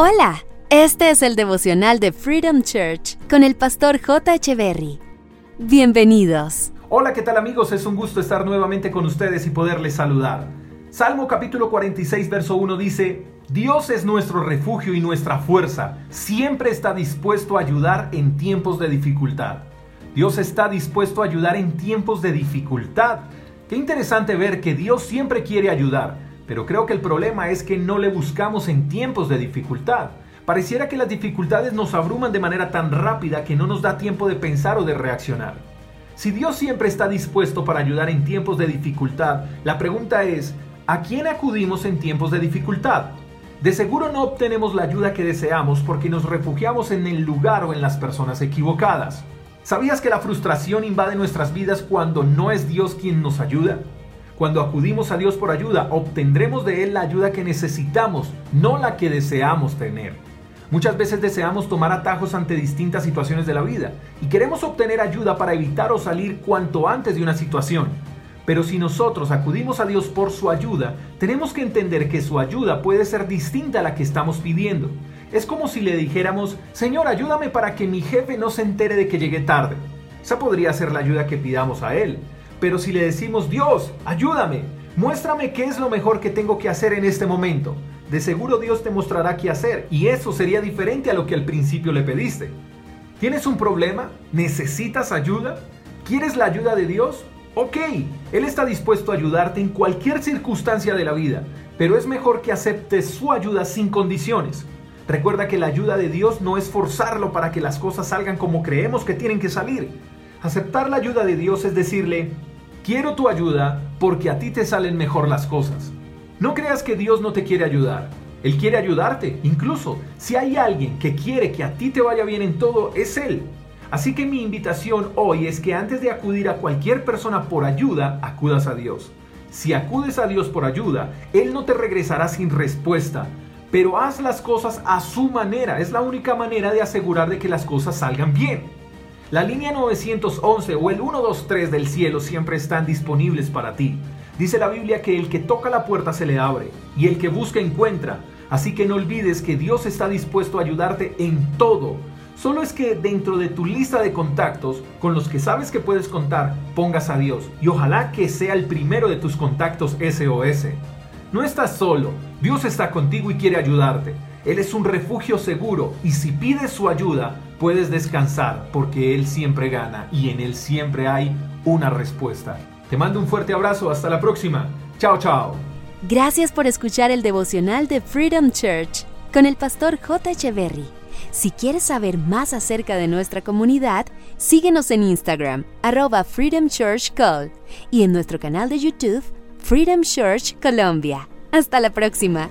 Hola, este es el devocional de Freedom Church con el pastor J. Berry. Bienvenidos. Hola, ¿qué tal amigos? Es un gusto estar nuevamente con ustedes y poderles saludar. Salmo capítulo 46, verso 1 dice, Dios es nuestro refugio y nuestra fuerza, siempre está dispuesto a ayudar en tiempos de dificultad. Dios está dispuesto a ayudar en tiempos de dificultad. Qué interesante ver que Dios siempre quiere ayudar, pero creo que el problema es que no le buscamos en tiempos de dificultad. Pareciera que las dificultades nos abruman de manera tan rápida que no nos da tiempo de pensar o de reaccionar. Si Dios siempre está dispuesto para ayudar en tiempos de dificultad, la pregunta es, ¿a quién acudimos en tiempos de dificultad? De seguro no obtenemos la ayuda que deseamos porque nos refugiamos en el lugar o en las personas equivocadas. ¿Sabías que la frustración invade nuestras vidas cuando no es Dios quien nos ayuda? Cuando acudimos a Dios por ayuda, obtendremos de Él la ayuda que necesitamos, no la que deseamos tener. Muchas veces deseamos tomar atajos ante distintas situaciones de la vida y queremos obtener ayuda para evitar o salir cuanto antes de una situación. Pero si nosotros acudimos a Dios por su ayuda, tenemos que entender que su ayuda puede ser distinta a la que estamos pidiendo. Es como si le dijéramos, Señor, ayúdame para que mi jefe no se entere de que llegué tarde. Esa podría ser la ayuda que pidamos a Él. Pero si le decimos, Dios, ayúdame, muéstrame qué es lo mejor que tengo que hacer en este momento, de seguro Dios te mostrará qué hacer y eso sería diferente a lo que al principio le pediste. ¿Tienes un problema? ¿Necesitas ayuda? ¿Quieres la ayuda de Dios? Ok, Él está dispuesto a ayudarte en cualquier circunstancia de la vida, pero es mejor que aceptes su ayuda sin condiciones. Recuerda que la ayuda de Dios no es forzarlo para que las cosas salgan como creemos que tienen que salir. Aceptar la ayuda de Dios es decirle, Quiero tu ayuda porque a ti te salen mejor las cosas. No creas que Dios no te quiere ayudar. Él quiere ayudarte. Incluso si hay alguien que quiere que a ti te vaya bien en todo, es Él. Así que mi invitación hoy es que antes de acudir a cualquier persona por ayuda, acudas a Dios. Si acudes a Dios por ayuda, Él no te regresará sin respuesta, pero haz las cosas a su manera. Es la única manera de asegurar de que las cosas salgan bien. La línea 911 o el 123 del cielo siempre están disponibles para ti. Dice la Biblia que el que toca la puerta se le abre y el que busca encuentra. Así que no olvides que Dios está dispuesto a ayudarte en todo. Solo es que dentro de tu lista de contactos con los que sabes que puedes contar, pongas a Dios. Y ojalá que sea el primero de tus contactos SOS. No estás solo, Dios está contigo y quiere ayudarte. Él es un refugio seguro y si pides su ayuda, puedes descansar porque Él siempre gana y en Él siempre hay una respuesta. Te mando un fuerte abrazo, hasta la próxima. Chao, chao. Gracias por escuchar el devocional de Freedom Church con el pastor J. Echeverry. Si quieres saber más acerca de nuestra comunidad, síguenos en Instagram, arroba Freedom Church Call, y en nuestro canal de YouTube, Freedom Church Colombia. Hasta la próxima.